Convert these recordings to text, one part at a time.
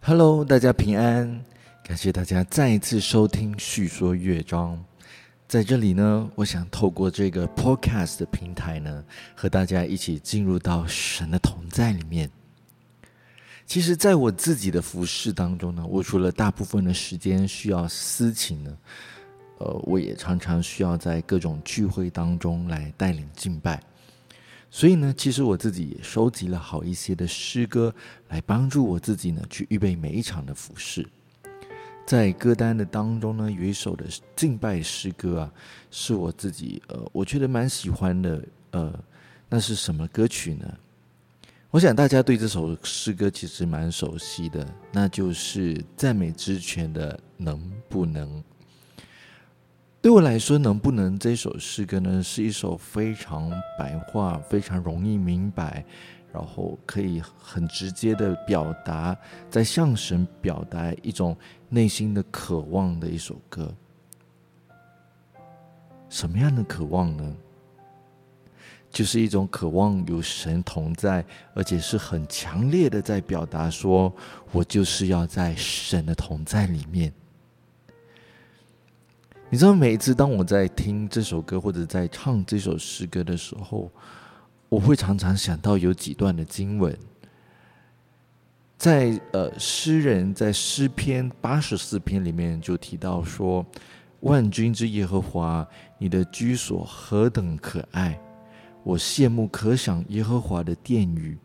Hello，大家平安，感谢大家再一次收听《叙说乐章》。在这里呢，我想透过这个 Podcast 的平台呢，和大家一起进入到神的同在里面。其实，在我自己的服饰当中呢，我除了大部分的时间需要私情呢，呃，我也常常需要在各种聚会当中来带领敬拜。所以呢，其实我自己也收集了好一些的诗歌，来帮助我自己呢去预备每一场的服饰。在歌单的当中呢，有一首的敬拜诗歌啊，是我自己呃，我觉得蛮喜欢的。呃，那是什么歌曲呢？我想大家对这首诗歌其实蛮熟悉的，那就是赞美之泉的能不能。对我来说，能不能这首诗歌呢，是一首非常白话、非常容易明白，然后可以很直接的表达，在向神表达一种内心的渴望的一首歌。什么样的渴望呢？就是一种渴望有神同在，而且是很强烈的在表达，说我就是要在神的同在里面。你知道，每一次当我在听这首歌或者在唱这首诗歌的时候，我会常常想到有几段的经文，在呃诗人在诗篇八十四篇里面就提到说：“万军之耶和华，你的居所何等可爱！我羡慕可想耶和华的殿宇，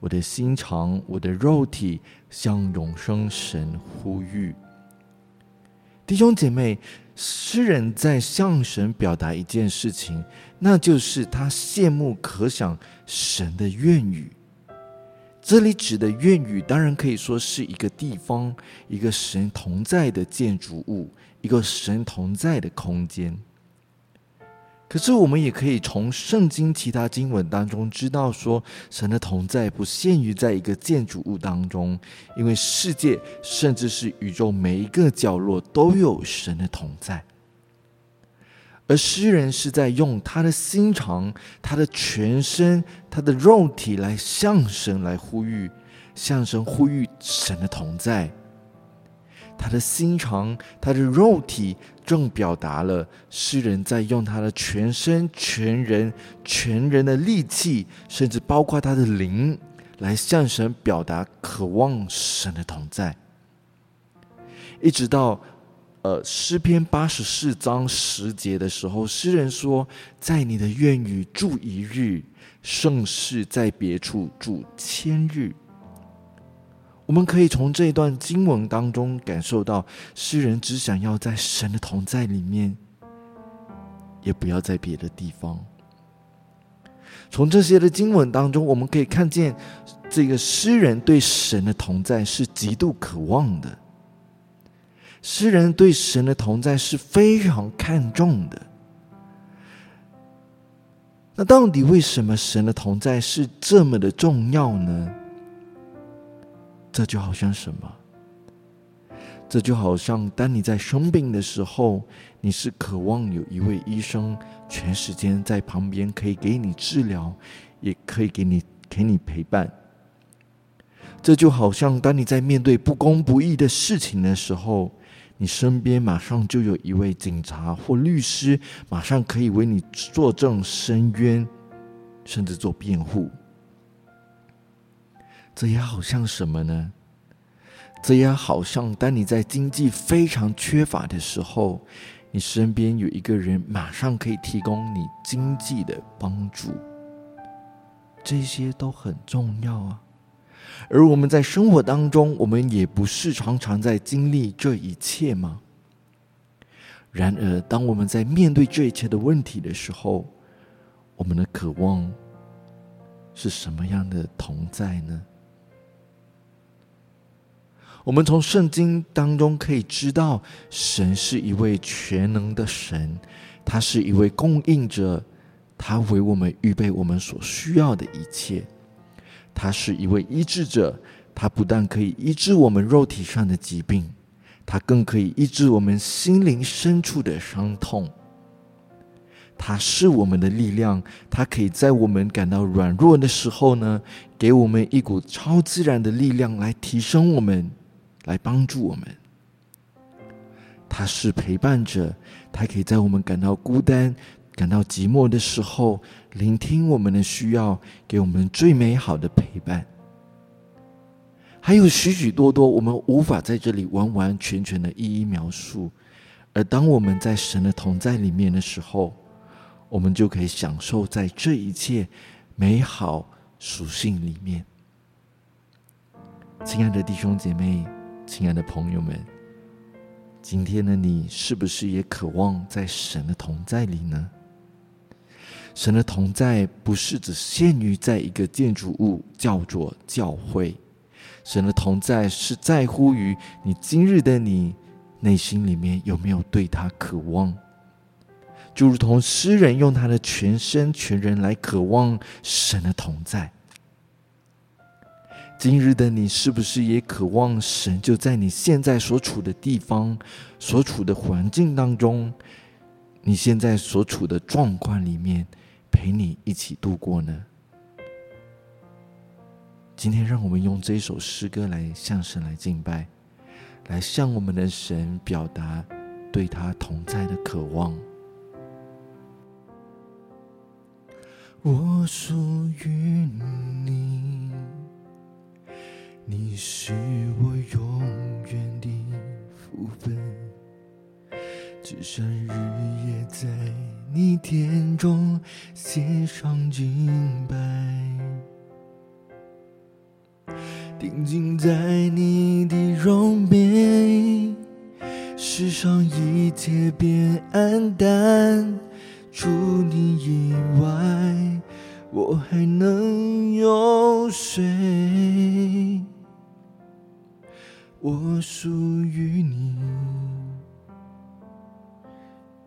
我的心肠，我的肉体向永生神呼吁。”弟兄姐妹。诗人在向神表达一件事情，那就是他羡慕可想神的愿语。这里指的愿语，当然可以说是一个地方，一个神同在的建筑物，一个神同在的空间。可是，我们也可以从圣经其他经文当中知道，说神的同在不限于在一个建筑物当中，因为世界甚至是宇宙每一个角落都有神的同在。而诗人是在用他的心肠、他的全身、他的肉体来向神来呼吁，向神呼吁神的同在。他的心肠，他的肉体，正表达了诗人在用他的全身、全人、全人的力气，甚至包括他的灵，来向神表达渴望神的同在。一直到呃诗篇八十四章十节的时候，诗人说：“在你的愿语住一日，盛世在别处住千日。”我们可以从这一段经文当中感受到，诗人只想要在神的同在里面，也不要在别的地方。从这些的经文当中，我们可以看见，这个诗人对神的同在是极度渴望的。诗人对神的同在是非常看重的。那到底为什么神的同在是这么的重要呢？这就好像什么？这就好像当你在生病的时候，你是渴望有一位医生全时间在旁边，可以给你治疗，也可以给你给你陪伴。这就好像当你在面对不公不义的事情的时候，你身边马上就有一位警察或律师，马上可以为你作证申冤，甚至做辩护。这也好像什么呢？这也好像当你在经济非常缺乏的时候，你身边有一个人马上可以提供你经济的帮助。这些都很重要啊。而我们在生活当中，我们也不是常常在经历这一切吗？然而，当我们在面对这一切的问题的时候，我们的渴望是什么样的同在呢？我们从圣经当中可以知道，神是一位全能的神，他是一位供应者，他为我们预备我们所需要的一切。他是一位医治者，他不但可以医治我们肉体上的疾病，他更可以医治我们心灵深处的伤痛。他是我们的力量，他可以在我们感到软弱的时候呢，给我们一股超自然的力量来提升我们。来帮助我们。他是陪伴者，他可以在我们感到孤单、感到寂寞的时候，聆听我们的需要，给我们最美好的陪伴。还有许许多多我们无法在这里完完全全的一一描述。而当我们在神的同在里面的时候，我们就可以享受在这一切美好属性里面。亲爱的弟兄姐妹，亲爱的朋友们。今天的你是不是也渴望在神的同在里呢？神的同在不是只限于在一个建筑物叫做教会，神的同在是在乎于你今日的你内心里面有没有对他渴望，就如同诗人用他的全身全人来渴望神的同在。今日的你是不是也渴望神就在你现在所处的地方、所处的环境当中，你现在所处的状况里面陪你一起度过呢？今天，让我们用这首诗歌来向神来敬拜，来向我们的神表达对他同在的渴望。我属于你。你是我永远的福分，只想日夜在你殿中献上敬拜，定睛在你的容美，世上一切变暗淡，除你以外，我还能有谁？我属于你，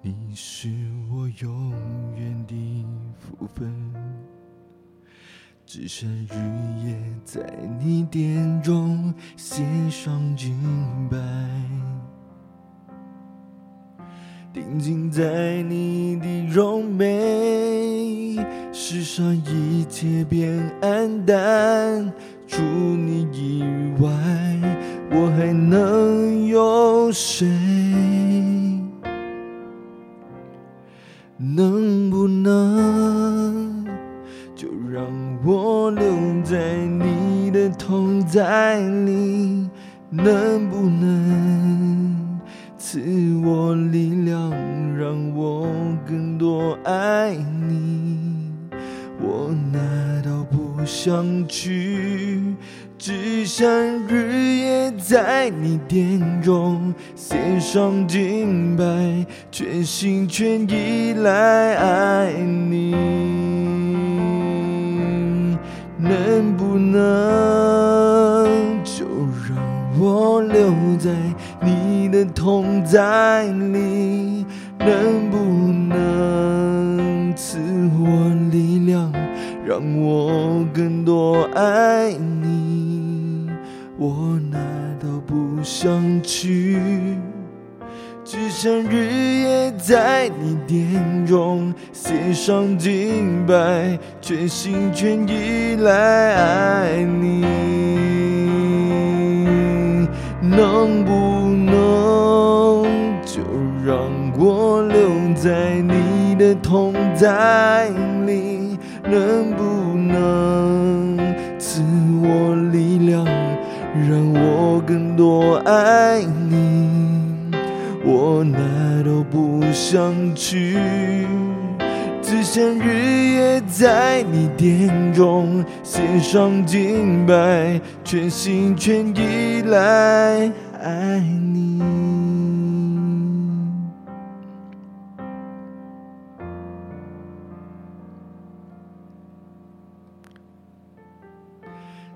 你是我永远的福分，只剩日夜在你殿中献上敬拜，定睛在你的容美，世上一切变黯淡，除你以外。还能有谁？献上敬拜，全心全意来爱你。能不能就让我留在你的同在里？能不能赐我力量，让我更多爱你？我难道不想去？像日夜在你殿中献上敬拜，全心全意来爱你。能不能就让我留在你的同在里？能想去，只想日夜在你殿中献上敬拜，全心全意来爱你。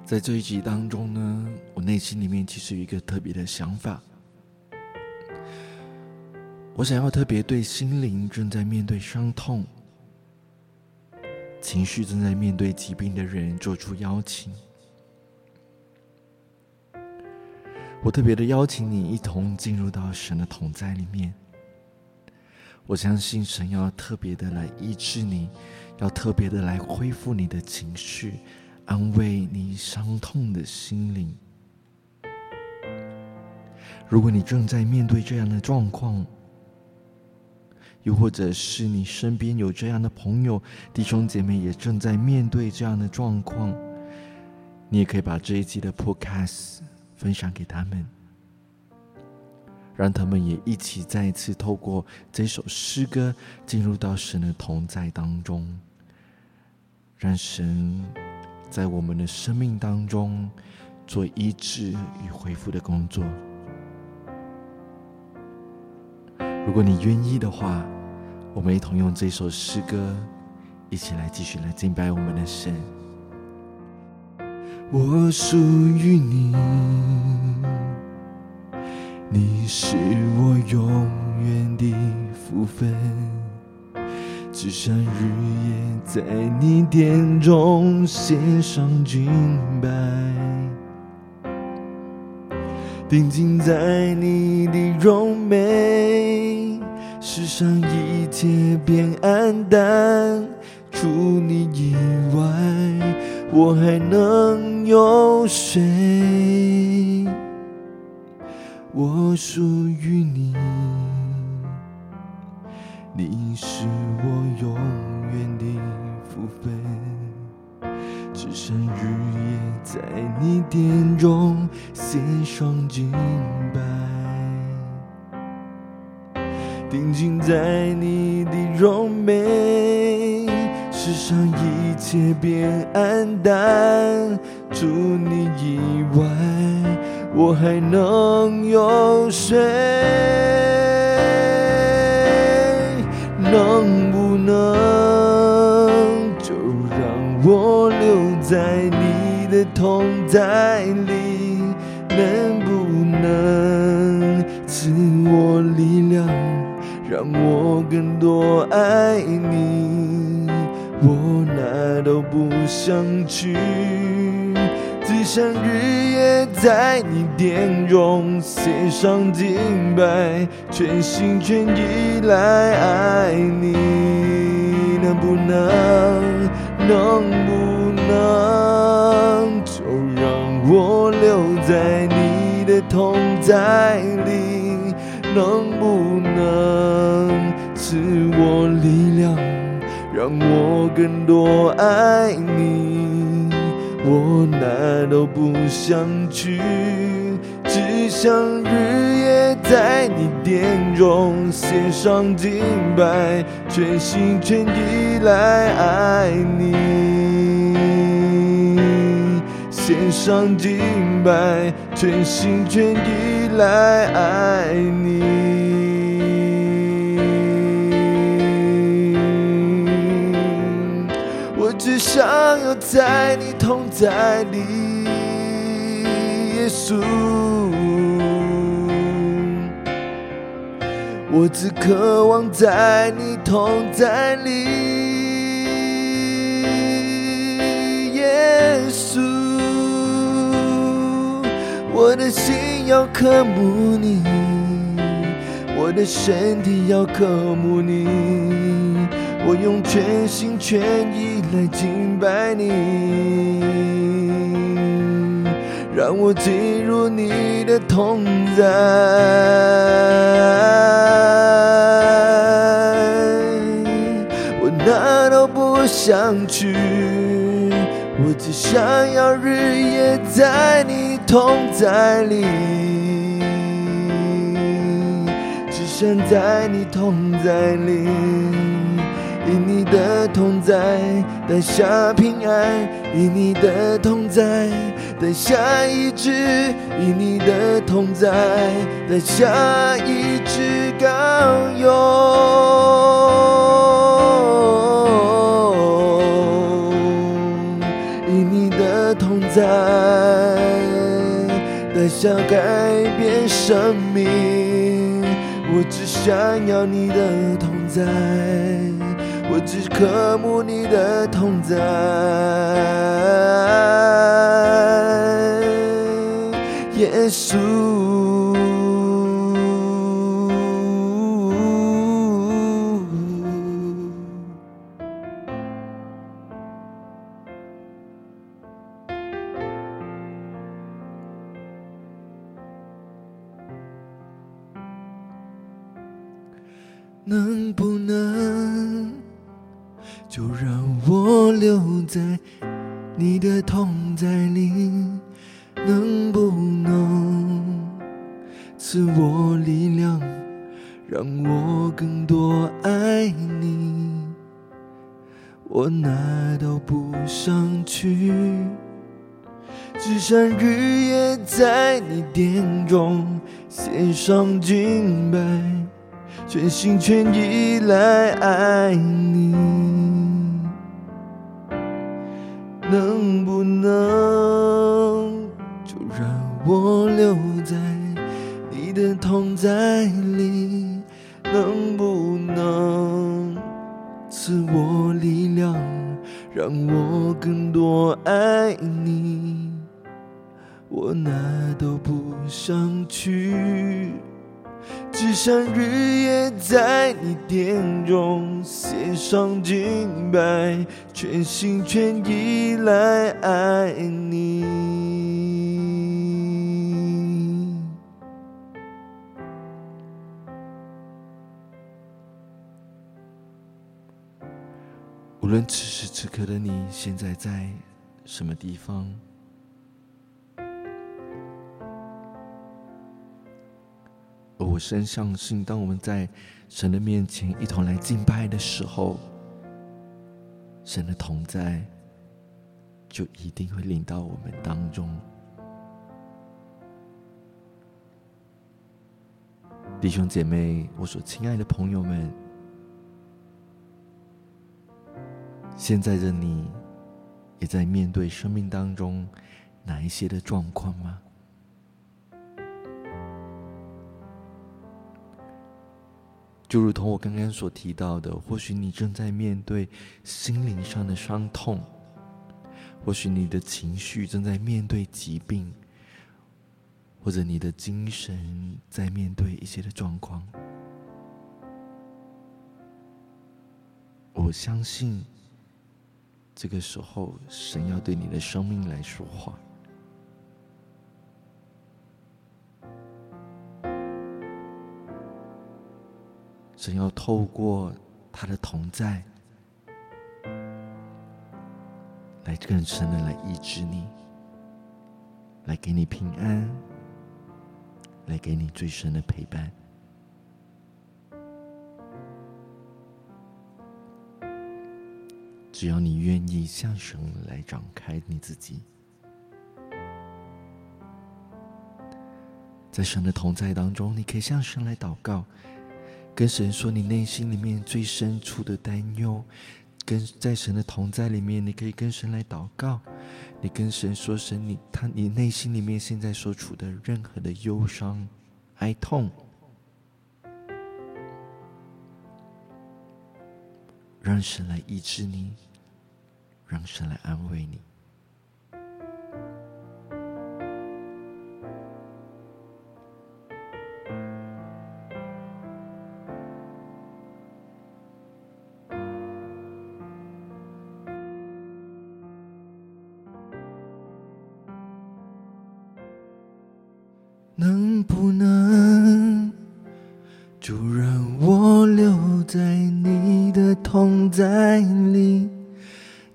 在这一集当中呢，我内心里面其实有一个特别的想法，我想要特别对心灵正在面对伤痛、情绪正在面对疾病的人做出邀请。我特别的邀请你一同进入到神的同在里面。我相信神要特别的来医治你，要特别的来恢复你的情绪。安慰你伤痛的心灵。如果你正在面对这样的状况，又或者是你身边有这样的朋友、弟兄姐妹也正在面对这样的状况，你也可以把这一期的 Podcast 分享给他们，让他们也一起再一次透过这首诗歌进入到神的同在当中，让神在我们的生命当中做医治与恢复的工作。如果你愿意的话，我们一同用这首诗歌，一起来继续来敬拜我们的神。我属于你，你是我永远的福分，只想日夜在你殿中献上敬拜，定睛在你的容美，世上一切变黯淡，除你以外，我还能有谁？我属于你，你是我永只想日夜在你殿中献上敬拜，定睛在你的容美，世上一切变黯淡，除你以外，我还能有谁？能在你的同在里？能不能赐我力量，让我更多爱你？我哪都不想去，只想日夜在你殿中献上敬拜，全心全意来爱你。能不能，能不能就让我留在你的同在里？能不能赐我力量？让我更多爱你，我哪都不想去，只想日夜在你殿中献上敬拜，全心全意来爱你，献上敬拜，全心全意来爱你。我只想要在你同在里，耶稣。我只渴望在你同在里，耶稣。我的心要渴慕你，我的身体要渴慕你，我用全心全意来敬拜你，让我进入你的同在。我哪都不想去，我只想要日夜在你同在里，只想在你同在里，以你的同在带下平安，以你的同在带下医治，以你的同在带下医治高勇，想改变生命。我只想要你的同在，我只渴慕你的同在，耶稣。中献上敬拜。全心全意来爱你，能不能就让我留在你的同在里？能不能赐我力量，让我更多爱你？我哪都不想去。只想日夜在你殿中献上敬拜，全心全意来爱你。无论此时此刻的你现在在什么地方。我深相信，当我们在神的面前一同来敬拜的时候，神的同在就一定会领到我们当中。弟兄姐妹，我所亲爱的朋友们，现在的你也在面对生命当中哪一些的状况吗？就如同我刚刚所提到的，或许你正在面对心灵上的伤痛，或许你的情绪正在面对疾病，或者你的精神在面对一些的状况。我相信，这个时候神要对你的生命来说话。神要透过他的同在，来更深的来医治你，来给你平安，来给你最深的陪伴。只要你愿意向神来展开你自己，在神的同在当中，你可以向神来祷告。跟神说你内心里面最深处的担忧，跟在神的同在里面，你可以跟神来祷告。你跟神说神，你他你内心里面现在所处的任何的忧伤、哀痛，让神来医治你，让神来安慰你。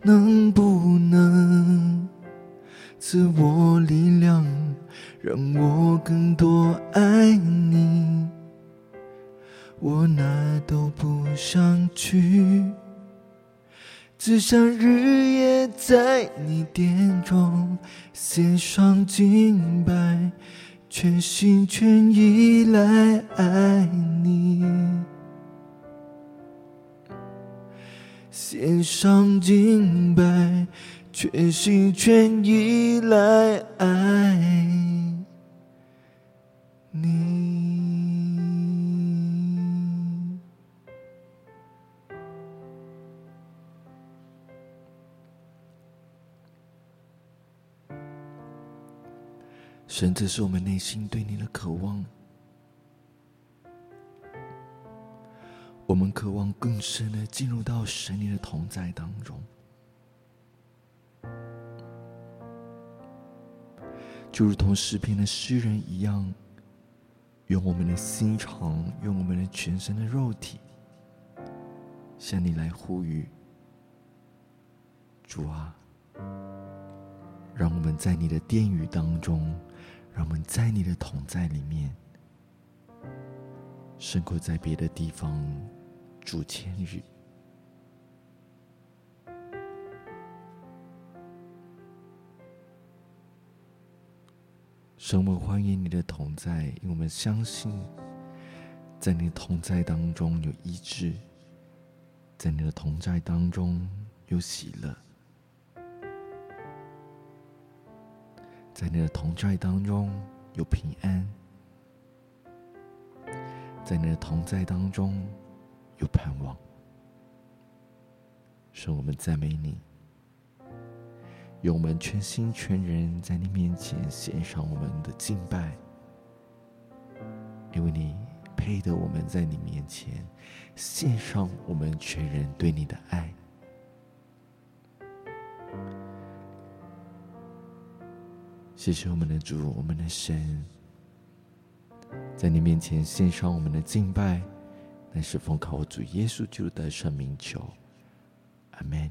能不能赐我力量，让我更多爱你？我哪都不想去，只想日夜在你殿中献上敬拜。全心全意来爱你，献上敬拜，全心全意来爱你。神，这是我们内心对你的渴望。我们渴望更深的进入到神你的同在当中，就如同诗篇的诗人一样，用我们的心肠，用我们的全身的肉体，向你来呼吁，主啊，让我们在你的殿宇当中，让我们在你的同在里面，胜过在别的地方主千日。神，我们欢迎你的同在，因为我们相信，在你的同在当中有医治，在你的同在当中有喜乐，在你的同在当中有平安，在你的同在当中有盼望。神，我们赞美你。用我们全心全人在你面前献上我们的敬拜，因为你配得我们在你面前献上我们全人对你的爱。谢谢我们的主，我们的神，在你面前献上我们的敬拜，乃是奉靠我主耶稣基督的圣名求，阿门。